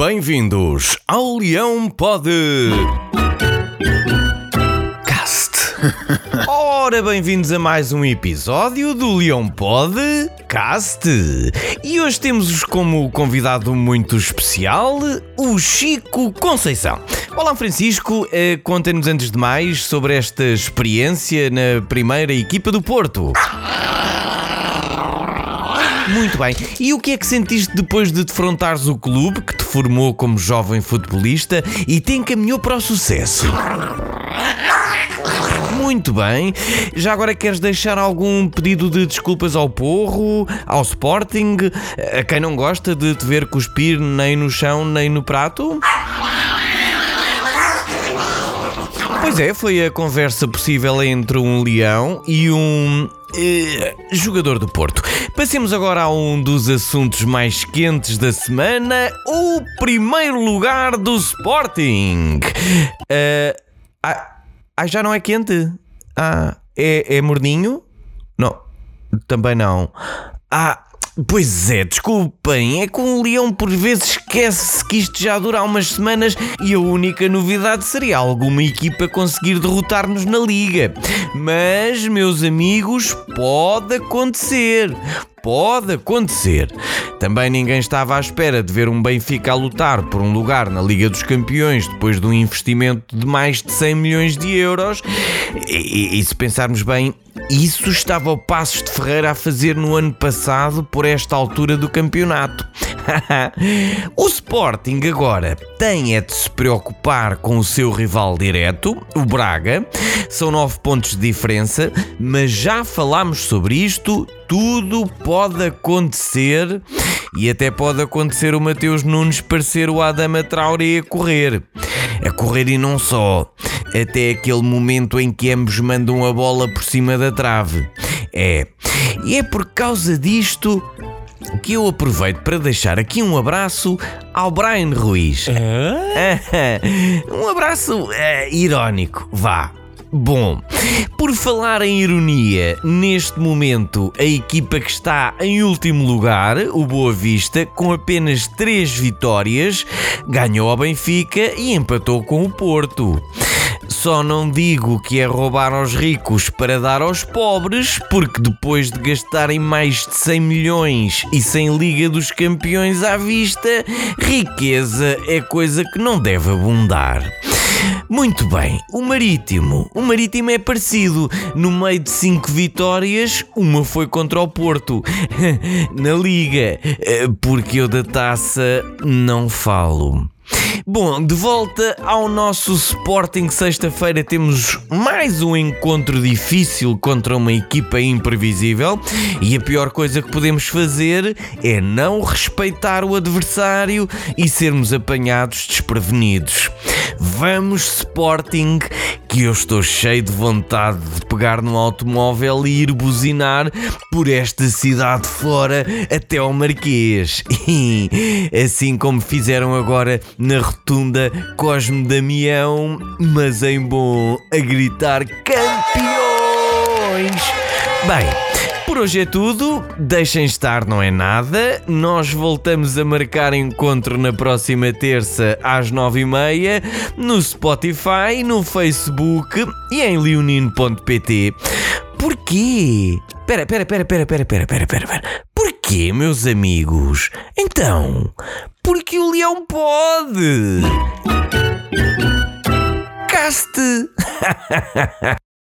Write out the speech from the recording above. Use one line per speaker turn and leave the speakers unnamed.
Bem-vindos ao Leão Pode Cast. Ora, bem-vindos a mais um episódio do Leão Pode Cast. E hoje temos como convidado muito especial o Chico Conceição. Olá, Francisco. Eh, Conta-nos antes de mais sobre esta experiência na primeira equipa do Porto. Muito bem. E o que é que sentiste depois de defrontares o clube que te formou como jovem futebolista e te encaminhou para o sucesso? Muito bem. Já agora queres deixar algum pedido de desculpas ao Porro, ao Sporting, a quem não gosta de te ver cuspir nem no chão nem no prato? Pois é, foi a conversa possível entre um leão e um eh, jogador do Porto. Passemos agora a um dos assuntos mais quentes da semana: o primeiro lugar do Sporting. Eh, ah, ah, já não é quente? Ah, é, é morninho? Não, também não. Ah. Pois é, desculpem, é que um leão por vezes esquece que isto já dura há umas semanas e a única novidade seria alguma equipa conseguir derrotar-nos na liga. Mas, meus amigos, pode acontecer. Pode acontecer. Também ninguém estava à espera de ver um Benfica a lutar por um lugar na Liga dos Campeões depois de um investimento de mais de 100 milhões de euros. E, e- e se pensarmos bem, isso estava o Passos de Ferreira a fazer no ano passado por esta altura do campeonato. o Sporting agora tem é de se preocupar com o seu rival direto, o Braga. São nove pontos de diferença, mas já falámos sobre isto. Tudo pode acontecer e até pode acontecer o Mateus Nunes parecer o Adama Traoré a correr. A correr e não só. Até aquele momento em que ambos mandam a bola por cima da trave. É. E é por causa disto que eu aproveito para deixar aqui um abraço ao Brian Ruiz. um abraço eh, irónico, vá. Bom, por falar em ironia, neste momento a equipa que está em último lugar, o Boa Vista, com apenas 3 vitórias, ganhou ao Benfica e empatou com o Porto. Só não digo que é roubar aos ricos para dar aos pobres, porque depois de gastarem mais de 100 milhões e sem Liga dos Campeões à vista, riqueza é coisa que não deve abundar. Muito bem, o Marítimo. O Marítimo é parecido. No meio de cinco vitórias, uma foi contra o Porto. Na Liga. Eh, Porque eu da taça não falo. Bom, de volta ao nosso Sporting, sexta-feira temos mais um encontro difícil contra uma equipa imprevisível e a pior coisa que podemos fazer é não respeitar o adversário e sermos apanhados desprevenidos. Vamos, Sporting, que eu estou cheio de vontade de pegar no automóvel e ir buzinar por esta cidade fora até ao Marquês. assim como fizeram agora na rotunda Cosme Damião, mas em bom a gritar campeões! Bem, por hoje é tudo. Deixem estar, não é nada. Nós voltamos a marcar encontro na próxima terça às nove e meia no Spotify, no Facebook e em leonino.pt. Porquê? Pera, pera, pera, pera, pera, pera, pera, pera, pera. Porquê, meus amigos? Então, porque o leão pode! Caste!